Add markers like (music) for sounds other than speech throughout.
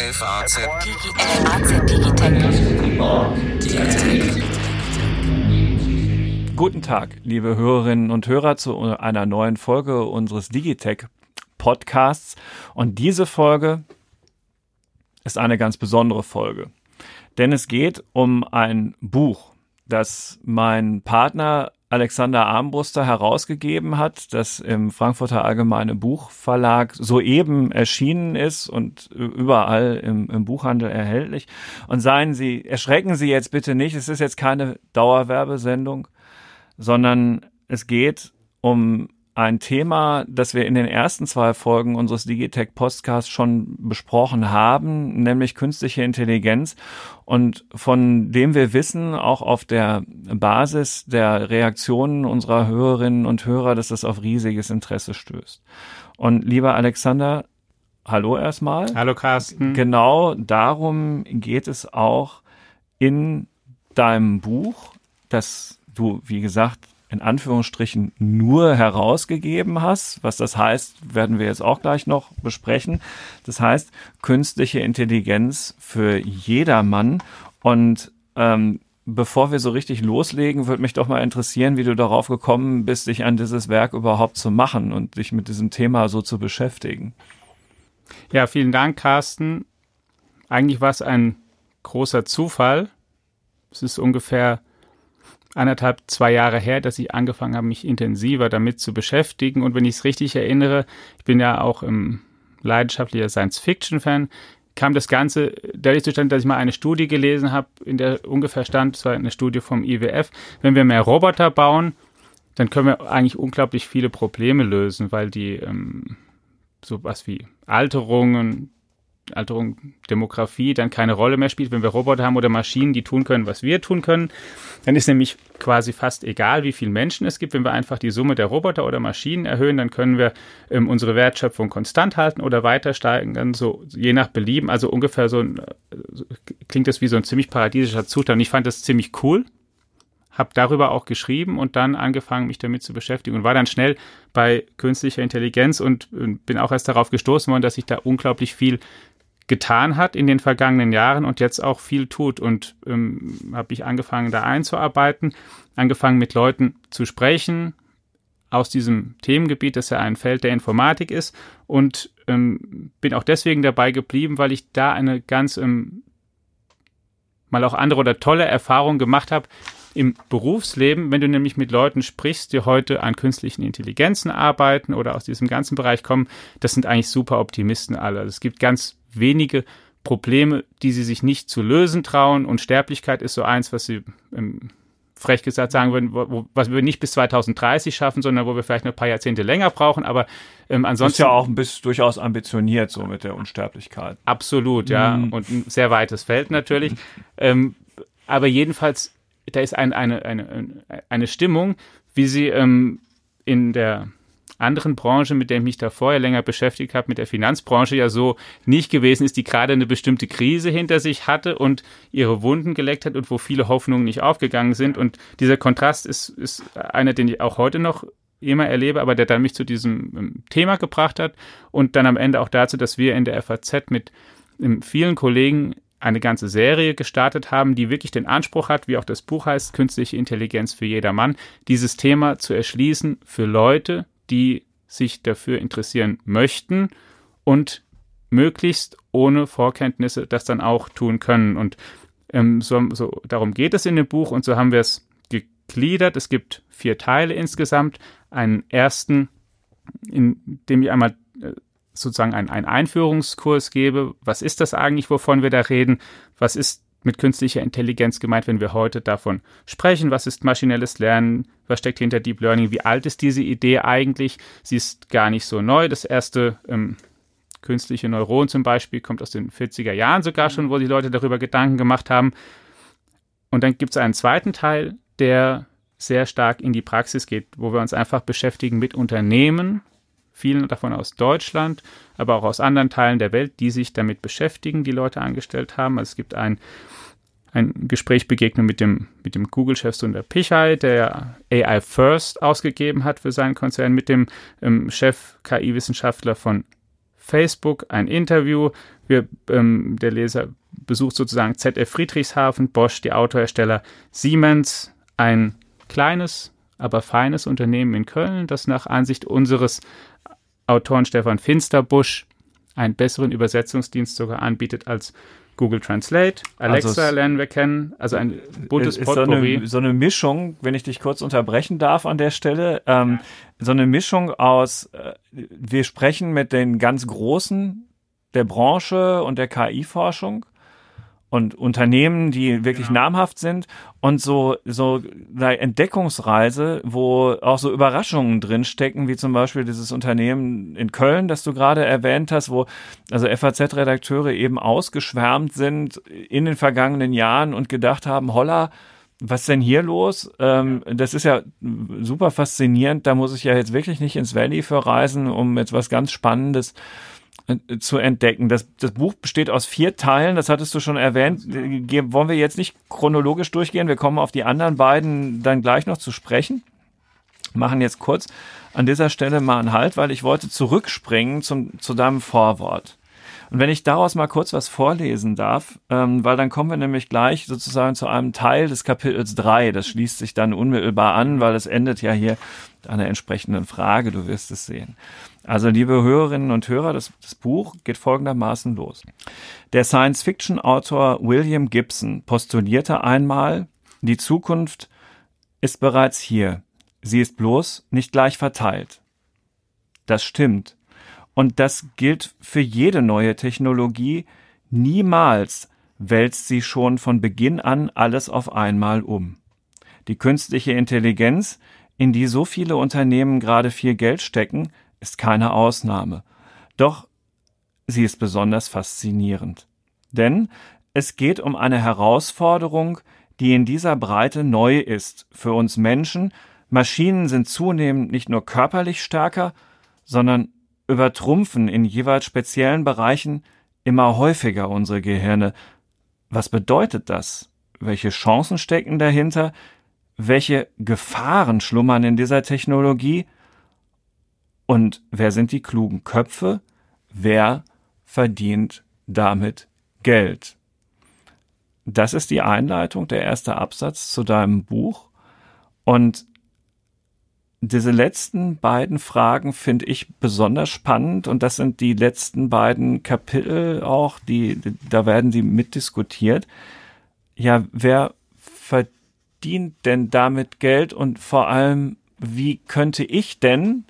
FAZ Guten Tag, liebe Hörerinnen und Hörer, zu einer neuen Folge unseres Digitech Podcasts. Und diese Folge ist eine ganz besondere Folge, denn es geht um ein Buch, das mein Partner Alexander Armbruster herausgegeben hat, das im Frankfurter Allgemeine Buchverlag soeben erschienen ist und überall im, im, Buchhandel erhältlich. Und seien Sie, erschrecken Sie jetzt bitte nicht, es ist jetzt keine Dauerwerbesendung, sondern es geht um ein Thema, das wir in den ersten zwei Folgen unseres Digitech Podcasts schon besprochen haben, nämlich künstliche Intelligenz und von dem wir wissen, auch auf der Basis der Reaktionen unserer Hörerinnen und Hörer, dass das auf riesiges Interesse stößt. Und lieber Alexander, hallo erstmal. Hallo Carsten. Genau darum geht es auch in deinem Buch, das du, wie gesagt, in Anführungsstrichen nur herausgegeben hast. Was das heißt, werden wir jetzt auch gleich noch besprechen. Das heißt, künstliche Intelligenz für jedermann. Und ähm, bevor wir so richtig loslegen, würde mich doch mal interessieren, wie du darauf gekommen bist, dich an dieses Werk überhaupt zu machen und dich mit diesem Thema so zu beschäftigen. Ja, vielen Dank, Carsten. Eigentlich war es ein großer Zufall. Es ist ungefähr anderthalb, zwei Jahre her, dass ich angefangen habe, mich intensiver damit zu beschäftigen. Und wenn ich es richtig erinnere, ich bin ja auch ein leidenschaftlicher Science-Fiction-Fan, kam das Ganze dadurch zustande, dass ich mal eine Studie gelesen habe, in der ungefähr stand, es war eine Studie vom IWF, wenn wir mehr Roboter bauen, dann können wir eigentlich unglaublich viele Probleme lösen, weil die ähm, sowas wie Alterungen, Alterung, Demografie dann keine Rolle mehr spielt, wenn wir Roboter haben oder Maschinen, die tun können, was wir tun können. Dann ist nämlich quasi fast egal, wie viele Menschen es gibt. Wenn wir einfach die Summe der Roboter oder Maschinen erhöhen, dann können wir ähm, unsere Wertschöpfung konstant halten oder weiter steigen, dann so je nach Belieben. Also ungefähr so ein, so, klingt das wie so ein ziemlich paradiesischer Zustand. Und ich fand das ziemlich cool habe darüber auch geschrieben und dann angefangen, mich damit zu beschäftigen und war dann schnell bei künstlicher Intelligenz und bin auch erst darauf gestoßen worden, dass sich da unglaublich viel getan hat in den vergangenen Jahren und jetzt auch viel tut. Und ähm, habe ich angefangen, da einzuarbeiten, angefangen mit Leuten zu sprechen aus diesem Themengebiet, das ja ein Feld der Informatik ist. Und ähm, bin auch deswegen dabei geblieben, weil ich da eine ganz ähm, mal auch andere oder tolle Erfahrung gemacht habe, im Berufsleben, wenn du nämlich mit Leuten sprichst, die heute an künstlichen Intelligenzen arbeiten oder aus diesem ganzen Bereich kommen, das sind eigentlich super Optimisten alle. Also es gibt ganz wenige Probleme, die sie sich nicht zu lösen trauen und Sterblichkeit ist so eins, was sie ähm, frech gesagt sagen würden, wo, was wir nicht bis 2030 schaffen, sondern wo wir vielleicht noch ein paar Jahrzehnte länger brauchen, aber ähm, ansonsten. Das ist ja auch ein bisschen durchaus ambitioniert so mit der Unsterblichkeit. Absolut, ja. Mhm. Und ein sehr weites Feld natürlich. ähm, aber jedenfalls, da ist ein, eine, eine, eine Stimmung, wie sie ähm, in der anderen Branche, mit der ich mich da vorher länger beschäftigt habe, mit der Finanzbranche ja so nicht gewesen ist, die gerade eine bestimmte Krise hinter sich hatte und ihre Wunden geleckt hat und wo viele Hoffnungen nicht aufgegangen sind. Und dieser Kontrast ist, ist einer, den ich auch heute noch immer erlebe, aber der dann mich zu diesem ähm, Thema gebracht hat und dann am Ende auch dazu, dass wir in der FAZ mit ähm, vielen Kollegen eine ganze Serie gestartet haben, die wirklich den Anspruch hat, wie auch das Buch heißt, künstliche Intelligenz für jedermann, dieses Thema zu erschließen für Leute, die sich dafür interessieren möchten und möglichst ohne Vorkenntnisse das dann auch tun können. Und ähm, so, so darum geht es in dem Buch und so haben wir es gegliedert. Es gibt vier Teile insgesamt. Einen ersten, in dem ich einmal sozusagen einen, einen Einführungskurs gebe. Was ist das eigentlich, wovon wir da reden? Was ist mit künstlicher Intelligenz gemeint, wenn wir heute davon sprechen? Was ist maschinelles Lernen? Was steckt hinter Deep Learning? Wie alt ist diese Idee eigentlich? Sie ist gar nicht so neu. Das erste ähm, künstliche Neuron zum Beispiel kommt aus den 40er Jahren sogar schon, wo die Leute darüber Gedanken gemacht haben. Und dann gibt es einen zweiten Teil, der sehr stark in die Praxis geht, wo wir uns einfach beschäftigen mit Unternehmen, vielen davon aus Deutschland, aber auch aus anderen Teilen der Welt, die sich damit beschäftigen, die Leute angestellt haben. Also es gibt ein, ein Gespräch begegnet mit dem, mit dem Google-Chef Sundar Pichai, der AI First ausgegeben hat für seinen Konzern, mit dem ähm, Chef KI-Wissenschaftler von Facebook ein Interview. Wir, ähm, der Leser besucht sozusagen ZF Friedrichshafen, Bosch, die Autohersteller, Siemens, ein kleines, aber feines Unternehmen in Köln, das nach Ansicht unseres Autoren Stefan Finsterbusch einen besseren Übersetzungsdienst sogar anbietet als Google Translate, Alexa also lernen wir kennen, also ein buntes ist Potpourri. So eine, so eine Mischung, wenn ich dich kurz unterbrechen darf an der Stelle, ähm, so eine Mischung aus, äh, wir sprechen mit den ganz Großen der Branche und der KI-Forschung und Unternehmen, die wirklich genau. namhaft sind und so so eine Entdeckungsreise, wo auch so Überraschungen drinstecken, wie zum Beispiel dieses Unternehmen in Köln, das du gerade erwähnt hast, wo also FAZ-Redakteure eben ausgeschwärmt sind in den vergangenen Jahren und gedacht haben, holla, was denn hier los? Ähm, das ist ja super faszinierend. Da muss ich ja jetzt wirklich nicht ins Valley für reisen, um jetzt was ganz Spannendes äh, zu entdecken. Das, das Buch besteht aus vier Teilen, das hattest du schon erwähnt. Wollen wir jetzt nicht chronologisch durchgehen? Wir kommen auf die anderen beiden dann gleich noch zu sprechen. Machen jetzt kurz an dieser Stelle mal einen Halt, weil ich wollte zurückspringen zum, zu deinem Vorwort. Und wenn ich daraus mal kurz was vorlesen darf, ähm, weil dann kommen wir nämlich gleich sozusagen zu einem Teil des Kapitels drei. Das schließt sich dann unmittelbar an, weil es endet ja hier mit einer entsprechenden Frage, du wirst es sehen. Also, liebe Hörerinnen und Hörer, das, das Buch geht folgendermaßen los. Der Science-Fiction-Autor William Gibson postulierte einmal, die Zukunft ist bereits hier. Sie ist bloß nicht gleich verteilt. Das stimmt. Und das gilt für jede neue Technologie. Niemals wälzt sie schon von Beginn an alles auf einmal um. Die künstliche Intelligenz, in die so viele Unternehmen gerade viel Geld stecken, ist keine Ausnahme. Doch sie ist besonders faszinierend. Denn es geht um eine Herausforderung, die in dieser Breite neu ist für uns Menschen. Maschinen sind zunehmend nicht nur körperlich stärker, sondern übertrumpfen in jeweils speziellen Bereichen immer häufiger unsere Gehirne. Was bedeutet das? Welche Chancen stecken dahinter? Welche Gefahren schlummern in dieser Technologie? Und wer sind die klugen Köpfe? Wer verdient damit Geld? Das ist die Einleitung, der erste Absatz zu deinem Buch. Und diese letzten beiden Fragen finde ich besonders spannend und das sind die letzten beiden Kapitel auch, die, da werden sie mitdiskutiert. Ja, wer verdient denn damit Geld und vor allem, wie könnte ich denn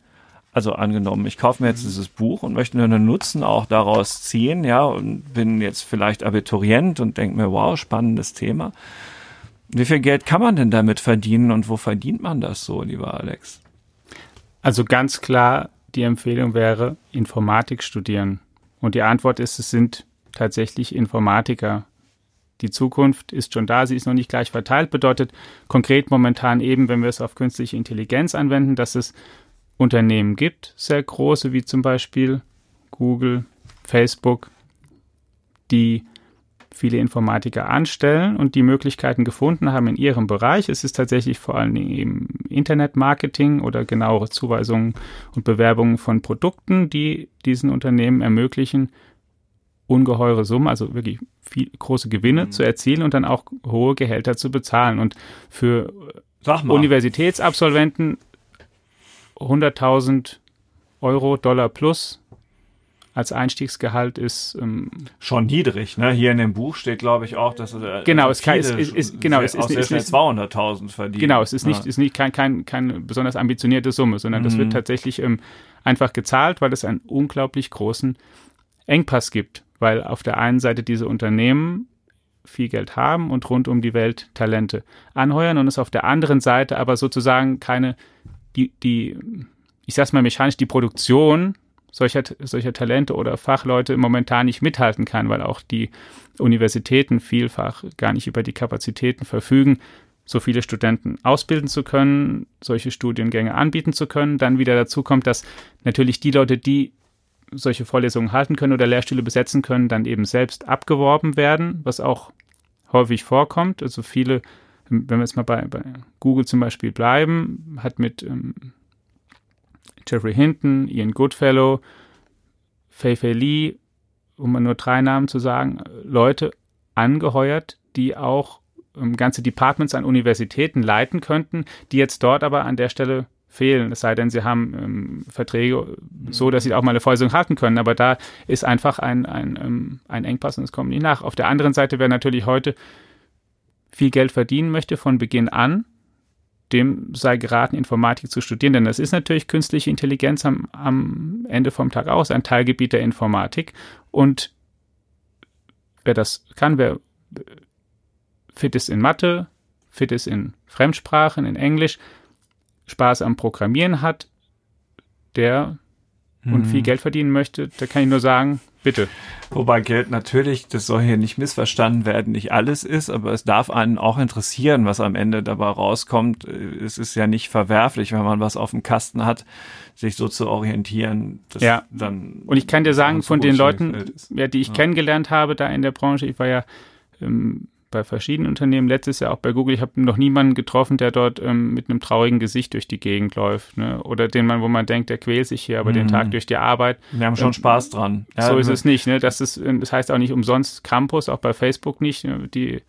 also angenommen, ich kaufe mir jetzt mhm. dieses Buch und möchte einen Nutzen auch daraus ziehen, ja, und bin jetzt vielleicht Abiturient und denke mir, wow, spannendes Thema. Wie viel Geld kann man denn damit verdienen und wo verdient man das so, lieber Alex? Also ganz klar, die Empfehlung wäre, Informatik studieren. Und die Antwort ist, es sind tatsächlich Informatiker. Die Zukunft ist schon da, sie ist noch nicht gleich verteilt, bedeutet konkret momentan eben, wenn wir es auf künstliche Intelligenz anwenden, dass es Unternehmen gibt, sehr große wie zum Beispiel Google, Facebook, die viele Informatiker anstellen und die Möglichkeiten gefunden haben in ihrem Bereich. Es ist tatsächlich vor allen Dingen eben Internetmarketing oder genauere Zuweisungen und Bewerbungen von Produkten, die diesen Unternehmen ermöglichen, ungeheure Summen, also wirklich viel, große Gewinne mhm. zu erzielen und dann auch hohe Gehälter zu bezahlen. Und für Universitätsabsolventen 100.000 Euro, Dollar plus als Einstiegsgehalt ist ähm, schon niedrig. Ne? Hier in dem Buch steht, glaube ich, auch, dass äh, genau es, kann, es ist, ist, genau es ist, ist, ist 200.000 verdient. Genau, es ist nicht ja. ist nicht kein kein keine besonders ambitionierte Summe, sondern mhm. das wird mhm. tatsächlich ähm, einfach gezahlt, weil es einen unglaublich großen Engpass gibt, weil auf der einen Seite diese Unternehmen viel Geld haben und rund um die Welt Talente anheuern und es auf der anderen Seite aber sozusagen keine die, die, ich sag's mal mechanisch, die Produktion solcher, solcher Talente oder Fachleute momentan nicht mithalten kann, weil auch die Universitäten vielfach gar nicht über die Kapazitäten verfügen, so viele Studenten ausbilden zu können, solche Studiengänge anbieten zu können. Dann wieder dazu kommt, dass natürlich die Leute, die solche Vorlesungen halten können oder Lehrstühle besetzen können, dann eben selbst abgeworben werden, was auch häufig vorkommt. Also viele wenn wir jetzt mal bei, bei Google zum Beispiel bleiben, hat mit ähm, Jeffrey Hinton, Ian Goodfellow Fei Fei Li, um mal nur drei Namen zu sagen, Leute angeheuert, die auch ähm, ganze Departments an Universitäten leiten könnten, die jetzt dort aber an der Stelle fehlen, es sei denn, sie haben ähm, Verträge so, dass sie auch mal eine Vorlesung halten können. Aber da ist einfach ein, ein, ähm, ein Engpass und es kommt nicht nach. Auf der anderen Seite, wer natürlich heute viel Geld verdienen möchte von Beginn an, dem sei geraten, Informatik zu studieren. Denn das ist natürlich künstliche Intelligenz am, am Ende vom Tag aus, ein Teilgebiet der Informatik. Und wer das kann, wer fit ist in Mathe, fit ist in Fremdsprachen, in Englisch, Spaß am Programmieren hat, der und viel mhm. Geld verdienen möchte, da kann ich nur sagen, bitte. Wobei Geld natürlich, das soll hier nicht missverstanden werden, nicht alles ist, aber es darf einen auch interessieren, was am Ende dabei rauskommt. Es ist ja nicht verwerflich, wenn man was auf dem Kasten hat, sich so zu orientieren. ja. Dann und ich kann dir sagen, von den Leuten, ja, die ich ja. kennengelernt habe da in der Branche, ich war ja ähm, bei verschiedenen Unternehmen, letztes Jahr auch bei Google, ich habe noch niemanden getroffen, der dort ähm, mit einem traurigen Gesicht durch die Gegend läuft. Ne? Oder den man, wo man denkt, der quält sich hier aber mhm. den Tag durch die Arbeit. Wir haben schon ähm, Spaß dran. Ja, so ist es nicht. Ne? Das, ist, das heißt auch nicht umsonst Campus, auch bei Facebook nicht. Ne? Die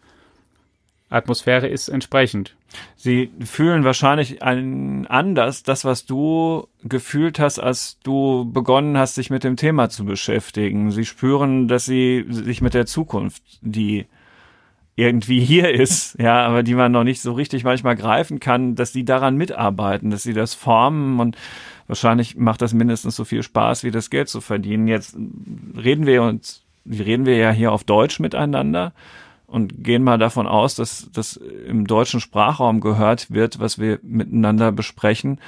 Atmosphäre ist entsprechend. Sie fühlen wahrscheinlich ein, anders das, was du gefühlt hast, als du begonnen hast, sich mit dem Thema zu beschäftigen. Sie spüren, dass sie sich mit der Zukunft, die irgendwie hier ist, ja, aber die man noch nicht so richtig manchmal greifen kann, dass die daran mitarbeiten, dass sie das formen und wahrscheinlich macht das mindestens so viel Spaß, wie das Geld zu verdienen. Jetzt reden wir uns, reden wir ja hier auf Deutsch miteinander und gehen mal davon aus, dass das im deutschen Sprachraum gehört wird, was wir miteinander besprechen.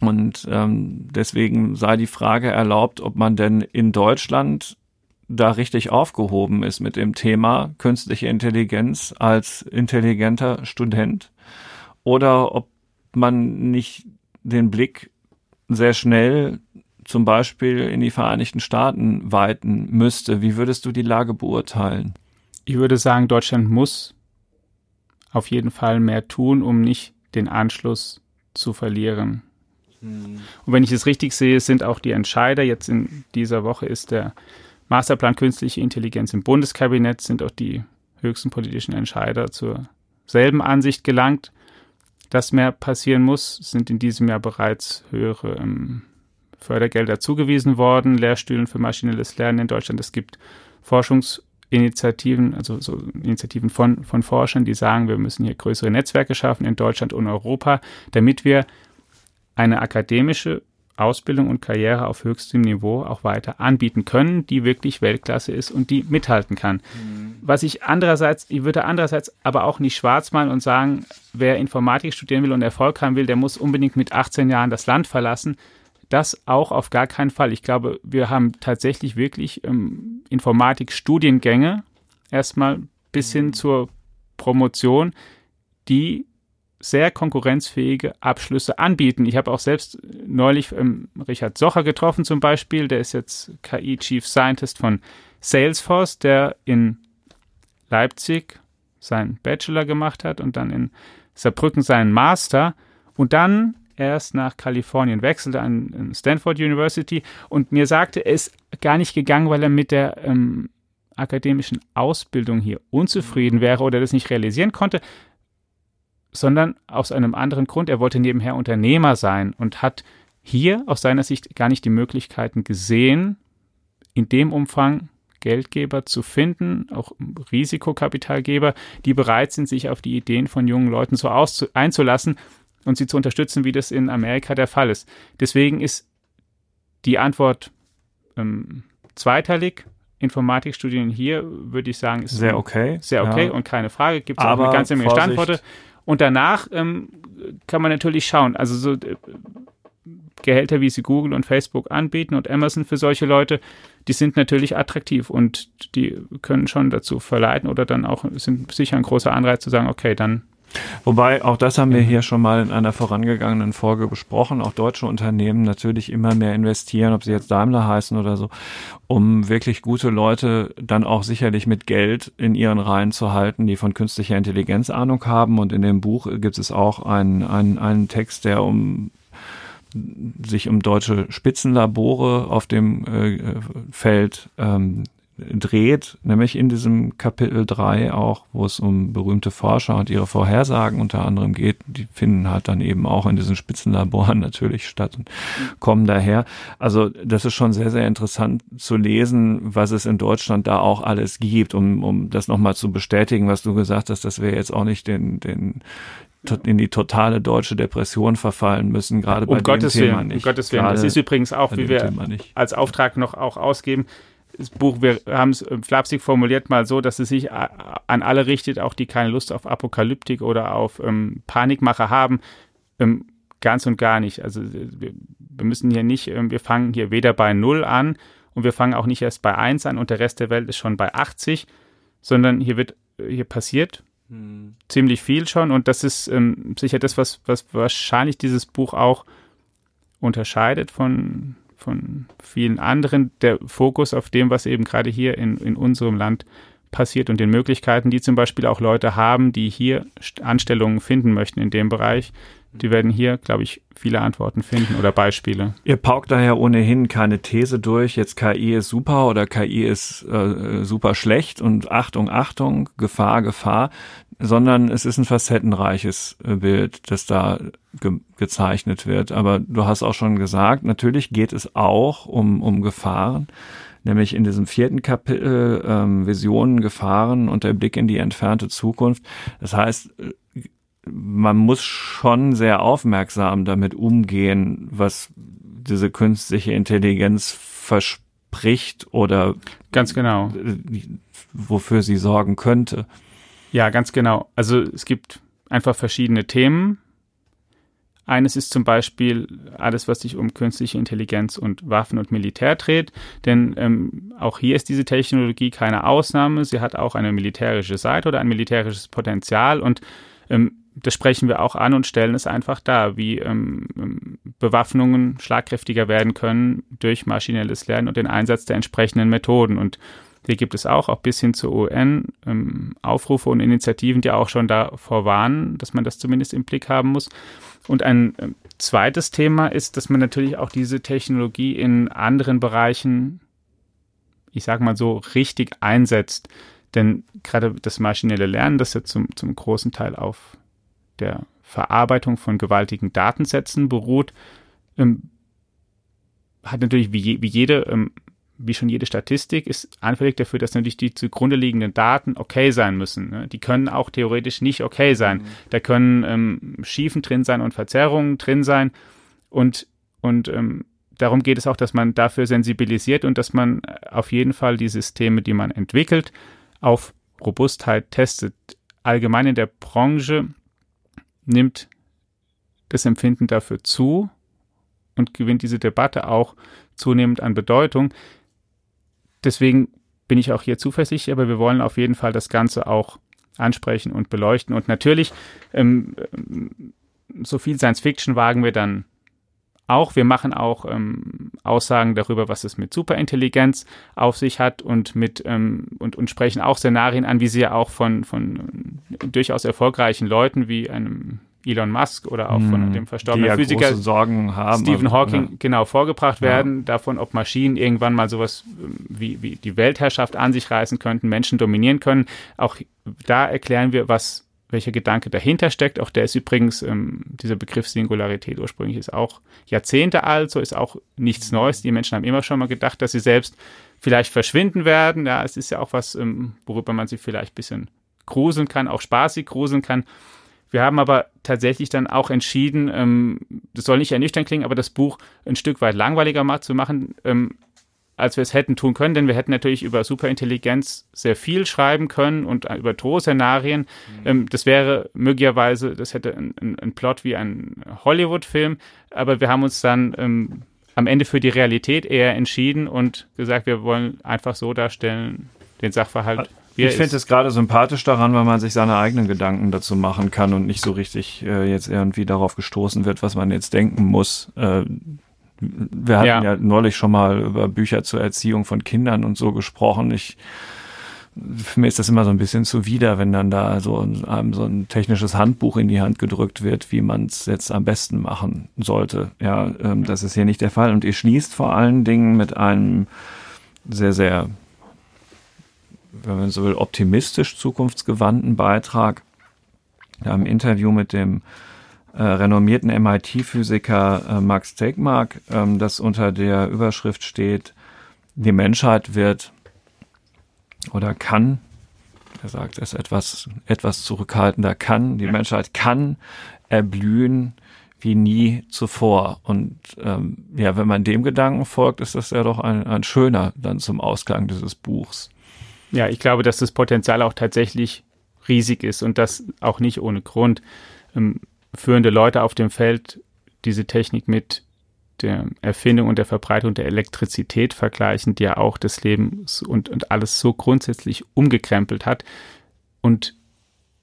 Und ähm, deswegen sei die Frage erlaubt, ob man denn in Deutschland da richtig aufgehoben ist mit dem Thema künstliche Intelligenz als intelligenter Student oder ob man nicht den Blick sehr schnell zum Beispiel in die Vereinigten Staaten weiten müsste. Wie würdest du die Lage beurteilen? Ich würde sagen, Deutschland muss auf jeden Fall mehr tun, um nicht den Anschluss zu verlieren. Hm. Und wenn ich es richtig sehe, sind auch die Entscheider, jetzt in dieser Woche ist der Masterplan künstliche Intelligenz im Bundeskabinett sind auch die höchsten politischen Entscheider zur selben Ansicht gelangt. Dass mehr passieren muss, sind in diesem Jahr bereits höhere ähm, Fördergelder zugewiesen worden, Lehrstühlen für maschinelles Lernen in Deutschland. Es gibt Forschungsinitiativen, also so Initiativen von, von Forschern, die sagen, wir müssen hier größere Netzwerke schaffen in Deutschland und Europa, damit wir eine akademische Ausbildung und Karriere auf höchstem Niveau auch weiter anbieten können, die wirklich Weltklasse ist und die mithalten kann. Mhm. Was ich andererseits, ich würde andererseits aber auch nicht schwarz malen und sagen, wer Informatik studieren will und Erfolg haben will, der muss unbedingt mit 18 Jahren das Land verlassen. Das auch auf gar keinen Fall. Ich glaube, wir haben tatsächlich wirklich ähm, Informatik-Studiengänge erstmal bis hin mhm. zur Promotion, die sehr konkurrenzfähige Abschlüsse anbieten. Ich habe auch selbst neulich ähm, Richard Socher getroffen zum Beispiel, der ist jetzt KI Chief Scientist von Salesforce, der in Leipzig seinen Bachelor gemacht hat und dann in Saarbrücken seinen Master und dann erst nach Kalifornien wechselte an Stanford University und mir sagte, er ist gar nicht gegangen, weil er mit der ähm, akademischen Ausbildung hier unzufrieden wäre oder das nicht realisieren konnte, sondern aus einem anderen Grund. Er wollte nebenher Unternehmer sein und hat hier aus seiner Sicht gar nicht die Möglichkeiten gesehen, in dem Umfang Geldgeber zu finden, auch Risikokapitalgeber, die bereit sind, sich auf die Ideen von jungen Leuten so einzulassen und sie zu unterstützen, wie das in Amerika der Fall ist. Deswegen ist die Antwort ähm, zweiteilig. Informatikstudien hier, würde ich sagen, ist sehr okay. Sehr okay ja. und keine Frage. Gibt es auch eine ganze Menge Vorsicht. Standorte. Und danach ähm, kann man natürlich schauen, also so äh, Gehälter, wie sie Google und Facebook anbieten und Amazon für solche Leute, die sind natürlich attraktiv und die können schon dazu verleiten oder dann auch sind sicher ein großer Anreiz zu sagen, okay, dann Wobei, auch das haben wir hier schon mal in einer vorangegangenen Folge besprochen. Auch deutsche Unternehmen natürlich immer mehr investieren, ob sie jetzt Daimler heißen oder so, um wirklich gute Leute dann auch sicherlich mit Geld in ihren Reihen zu halten, die von künstlicher Intelligenz Ahnung haben. Und in dem Buch gibt es auch einen, einen, einen Text, der um sich um deutsche Spitzenlabore auf dem äh, Feld ähm, dreht, nämlich in diesem Kapitel 3 auch, wo es um berühmte Forscher und ihre Vorhersagen unter anderem geht. Die finden halt dann eben auch in diesen Spitzenlaboren (laughs) natürlich statt und kommen daher. Also das ist schon sehr, sehr interessant zu lesen, was es in Deutschland da auch alles gibt, um, um das nochmal zu bestätigen, was du gesagt hast, dass wir jetzt auch nicht den, den, in die totale deutsche Depression verfallen müssen, gerade um bei Gottes dem Thema Willen, nicht. Um Gottes Willen. Das ist übrigens auch, wie wir als Auftrag noch auch ausgeben, das Buch, wir haben es flapsig formuliert mal so, dass es sich an alle richtet, auch die keine Lust auf Apokalyptik oder auf ähm, Panikmache haben. Ähm, ganz und gar nicht. Also wir, wir müssen hier nicht, ähm, wir fangen hier weder bei Null an und wir fangen auch nicht erst bei 1 an und der Rest der Welt ist schon bei 80, sondern hier wird, hier passiert hm. ziemlich viel schon und das ist ähm, sicher das, was, was wahrscheinlich dieses Buch auch unterscheidet von, von vielen anderen, der Fokus auf dem, was eben gerade hier in, in unserem Land passiert und den Möglichkeiten, die zum Beispiel auch Leute haben, die hier Anstellungen finden möchten in dem Bereich. Die werden hier, glaube ich, viele Antworten finden oder Beispiele. Ihr paukt daher ohnehin keine These durch, jetzt KI ist super oder KI ist äh, super schlecht und Achtung, Achtung, Gefahr, Gefahr, sondern es ist ein facettenreiches äh, Bild, das da ge gezeichnet wird. Aber du hast auch schon gesagt, natürlich geht es auch um, um Gefahren, nämlich in diesem vierten Kapitel ähm, Visionen, Gefahren und der Blick in die entfernte Zukunft. Das heißt, man muss schon sehr aufmerksam damit umgehen, was diese künstliche Intelligenz verspricht oder ganz genau, wofür sie sorgen könnte. Ja, ganz genau. Also es gibt einfach verschiedene Themen. Eines ist zum Beispiel alles, was sich um künstliche Intelligenz und Waffen und Militär dreht. Denn ähm, auch hier ist diese Technologie keine Ausnahme. Sie hat auch eine militärische Seite oder ein militärisches Potenzial. Und ähm, das sprechen wir auch an und stellen es einfach dar, wie ähm, ähm, Bewaffnungen schlagkräftiger werden können durch maschinelles Lernen und den Einsatz der entsprechenden Methoden. Und hier gibt es auch, auch bis hin zur UN, ähm, Aufrufe und Initiativen, die auch schon davor warnen, dass man das zumindest im Blick haben muss. Und ein äh, zweites Thema ist, dass man natürlich auch diese Technologie in anderen Bereichen, ich sage mal so, richtig einsetzt. Denn gerade das maschinelle Lernen, das ja zum, zum großen Teil auf der Verarbeitung von gewaltigen Datensätzen beruht, ähm, hat natürlich wie, je, wie jede, ähm, wie schon jede Statistik, ist anfällig dafür, dass natürlich die zugrunde liegenden Daten okay sein müssen. Ne? Die können auch theoretisch nicht okay sein. Mhm. Da können ähm, Schiefen drin sein und Verzerrungen drin sein. Und, und ähm, darum geht es auch, dass man dafür sensibilisiert und dass man auf jeden Fall die Systeme, die man entwickelt, auf Robustheit testet. Allgemein in der Branche nimmt das Empfinden dafür zu und gewinnt diese Debatte auch zunehmend an Bedeutung. Deswegen bin ich auch hier zuversichtlich, aber wir wollen auf jeden Fall das Ganze auch ansprechen und beleuchten. Und natürlich, ähm, so viel Science Fiction wagen wir dann auch. Wir machen auch ähm, Aussagen darüber, was es mit Superintelligenz auf sich hat und mit ähm, und, und sprechen auch Szenarien an, wie sie ja auch von, von durchaus erfolgreichen Leuten wie einem Elon Musk oder auch von hm, dem verstorbenen ja Physiker Sorgen haben, Stephen also, Hawking ja. genau vorgebracht werden, ja. davon, ob Maschinen irgendwann mal sowas ähm, wie, wie die Weltherrschaft an sich reißen könnten, Menschen dominieren können. Auch da erklären wir, was welcher Gedanke dahinter steckt. Auch der ist übrigens, ähm, dieser Begriff Singularität ursprünglich ist auch Jahrzehnte alt, so ist auch nichts Neues. Die Menschen haben immer schon mal gedacht, dass sie selbst vielleicht verschwinden werden. Ja, es ist ja auch was, ähm, worüber man sich vielleicht ein bisschen gruseln kann, auch spaßig gruseln kann. Wir haben aber tatsächlich dann auch entschieden, ähm, das soll nicht ernüchternd klingen, aber das Buch ein Stück weit langweiliger mal zu machen. Ähm, als wir es hätten tun können, denn wir hätten natürlich über Superintelligenz sehr viel schreiben können und über Drohszenarien. Mhm. Ähm, das wäre möglicherweise, das hätte ein, ein Plot wie ein Hollywood-Film, aber wir haben uns dann ähm, am Ende für die Realität eher entschieden und gesagt, wir wollen einfach so darstellen, den Sachverhalt. Wie ich finde es gerade sympathisch daran, weil man sich seine eigenen Gedanken dazu machen kann und nicht so richtig äh, jetzt irgendwie darauf gestoßen wird, was man jetzt denken muss. Äh, wir hatten ja. ja neulich schon mal über Bücher zur Erziehung von Kindern und so gesprochen. Ich für mich ist das immer so ein bisschen zuwider, wenn dann da so einem so ein technisches Handbuch in die Hand gedrückt wird, wie man es jetzt am besten machen sollte. Ja, ähm, das ist hier nicht der Fall. Und ihr schließt vor allen Dingen mit einem sehr, sehr, wenn man so will, optimistisch zukunftsgewandten Beitrag. Ja, Im Interview mit dem äh, renommierten MIT-Physiker äh, Max Tegmark, ähm, das unter der Überschrift steht, die Menschheit wird oder kann, er sagt es etwas, etwas zurückhaltender, kann, die Menschheit kann erblühen wie nie zuvor. Und ähm, ja, wenn man dem Gedanken folgt, ist das ja doch ein, ein schöner dann zum Ausgang dieses Buchs. Ja, ich glaube, dass das Potenzial auch tatsächlich riesig ist und das auch nicht ohne Grund. Ähm, führende Leute auf dem Feld diese Technik mit der Erfindung und der Verbreitung der Elektrizität vergleichen, die ja auch das Leben und, und alles so grundsätzlich umgekrempelt hat und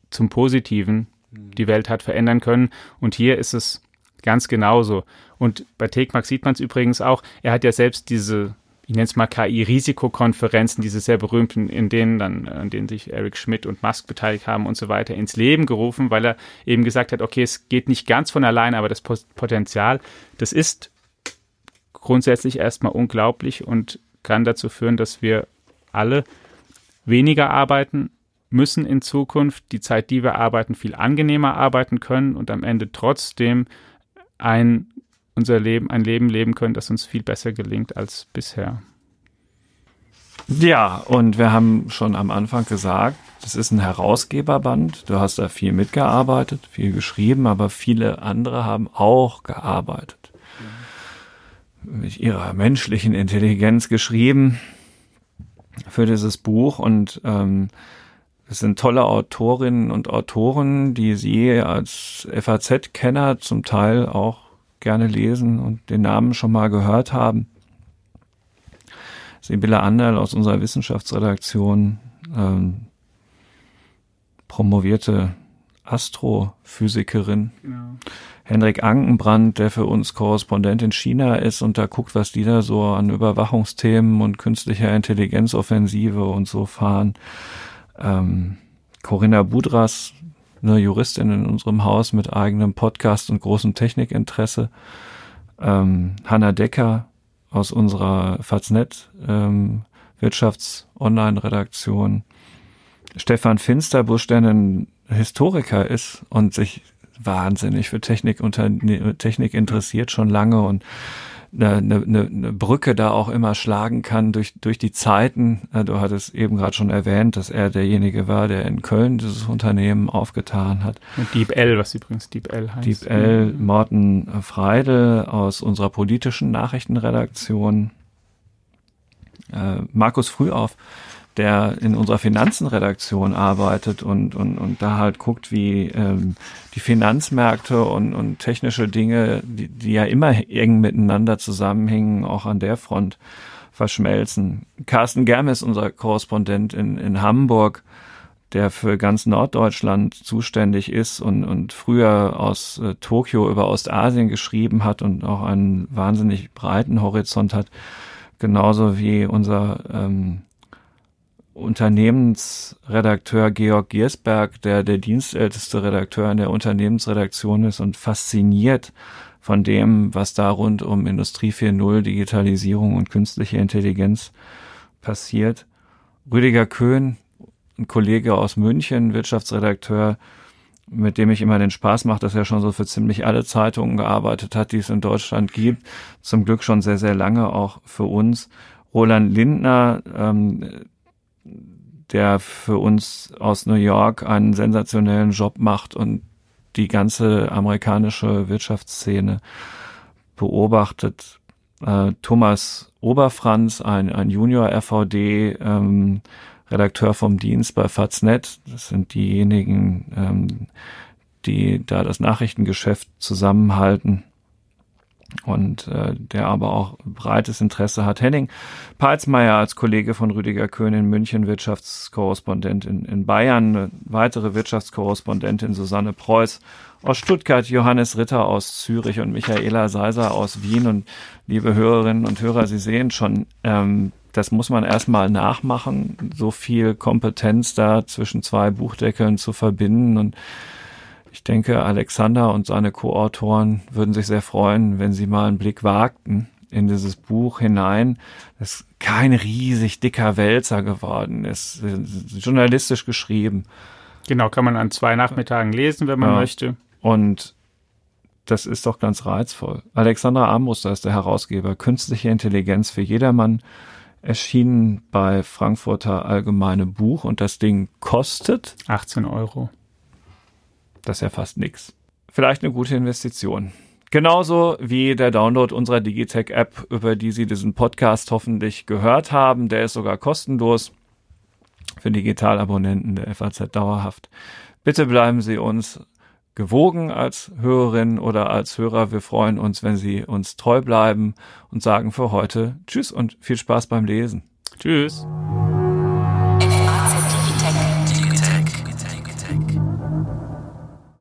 zum Positiven die Welt hat verändern können. Und hier ist es ganz genauso. Und bei Tekmak sieht man es übrigens auch. Er hat ja selbst diese, ich nenne es mal KI-Risikokonferenzen, diese sehr berühmten, in denen dann, in denen sich Eric Schmidt und Musk beteiligt haben und so weiter, ins Leben gerufen, weil er eben gesagt hat, okay, es geht nicht ganz von allein, aber das Potenzial, das ist grundsätzlich erstmal unglaublich und kann dazu führen, dass wir alle weniger arbeiten müssen in Zukunft, die Zeit, die wir arbeiten, viel angenehmer arbeiten können und am Ende trotzdem ein unser Leben, ein Leben leben können, das uns viel besser gelingt als bisher. Ja, und wir haben schon am Anfang gesagt, das ist ein Herausgeberband. Du hast da viel mitgearbeitet, viel geschrieben, aber viele andere haben auch gearbeitet mit ihrer menschlichen Intelligenz geschrieben für dieses Buch und ähm, es sind tolle Autorinnen und Autoren, die Sie als FAZ-Kenner zum Teil auch gerne lesen und den Namen schon mal gehört haben. Sibylle Anderl aus unserer Wissenschaftsredaktion, ähm, promovierte Astrophysikerin. Genau. Henrik Ankenbrand, der für uns Korrespondent in China ist und da guckt, was die da so an Überwachungsthemen und künstlicher Intelligenzoffensive und so fahren. Ähm, Corinna Budras, eine Juristin in unserem Haus mit eigenem Podcast und großem Technikinteresse. Ähm, Hanna Decker aus unserer Faznet ähm, Wirtschafts-Online-Redaktion. Stefan Finsterbusch, der ein Historiker ist und sich wahnsinnig für Technik unter Technik interessiert schon lange und eine, eine, eine Brücke da auch immer schlagen kann durch, durch die Zeiten. Du hattest eben gerade schon erwähnt, dass er derjenige war, der in Köln dieses Unternehmen aufgetan hat. Und Deep L, was übrigens Deep L heißt. Deep L, Morten Freidel aus unserer politischen Nachrichtenredaktion. Äh, Markus Frühauf, der in unserer Finanzenredaktion arbeitet und, und, und da halt guckt, wie ähm, die Finanzmärkte und, und technische Dinge, die, die ja immer eng miteinander zusammenhängen, auch an der Front verschmelzen. Carsten Germes, unser Korrespondent in, in Hamburg, der für ganz Norddeutschland zuständig ist und, und früher aus äh, Tokio über Ostasien geschrieben hat und auch einen wahnsinnig breiten Horizont hat, genauso wie unser ähm, Unternehmensredakteur Georg Giersberg, der der dienstälteste Redakteur in der Unternehmensredaktion ist und fasziniert von dem, was da rund um Industrie 4.0, Digitalisierung und künstliche Intelligenz passiert. Rüdiger Köhn, ein Kollege aus München, Wirtschaftsredakteur, mit dem ich immer den Spaß mache, dass er schon so für ziemlich alle Zeitungen gearbeitet hat, die es in Deutschland gibt. Zum Glück schon sehr, sehr lange auch für uns. Roland Lindner, ähm, der für uns aus New York einen sensationellen Job macht und die ganze amerikanische Wirtschaftsszene beobachtet. Äh, Thomas Oberfranz, ein, ein Junior-RVD, ähm, Redakteur vom Dienst bei Faznet. Das sind diejenigen, ähm, die da das Nachrichtengeschäft zusammenhalten und äh, der aber auch breites Interesse hat. Henning Palzmeier als Kollege von Rüdiger Köhn in München, Wirtschaftskorrespondent in, in Bayern, eine weitere Wirtschaftskorrespondentin Susanne Preuß aus Stuttgart, Johannes Ritter aus Zürich und Michaela Seiser aus Wien. Und liebe Hörerinnen und Hörer, Sie sehen schon, ähm, das muss man erstmal nachmachen, so viel Kompetenz da zwischen zwei Buchdeckeln zu verbinden. Und ich denke, Alexander und seine Co-Autoren würden sich sehr freuen, wenn sie mal einen Blick wagten in dieses Buch hinein. Das ist kein riesig dicker Wälzer geworden, ist journalistisch geschrieben. Genau, kann man an zwei Nachmittagen lesen, wenn man ja. möchte. Und das ist doch ganz reizvoll. Alexandra Armbruster ist der Herausgeber. Künstliche Intelligenz für jedermann erschienen bei Frankfurter Allgemeine Buch und das Ding kostet 18 Euro. Das ist ja fast nix. Vielleicht eine gute Investition. Genauso wie der Download unserer Digitech-App, über die Sie diesen Podcast hoffentlich gehört haben. Der ist sogar kostenlos für Digitalabonnenten der FAZ dauerhaft. Bitte bleiben Sie uns gewogen als Hörerin oder als Hörer. Wir freuen uns, wenn Sie uns treu bleiben und sagen für heute Tschüss und viel Spaß beim Lesen. Tschüss.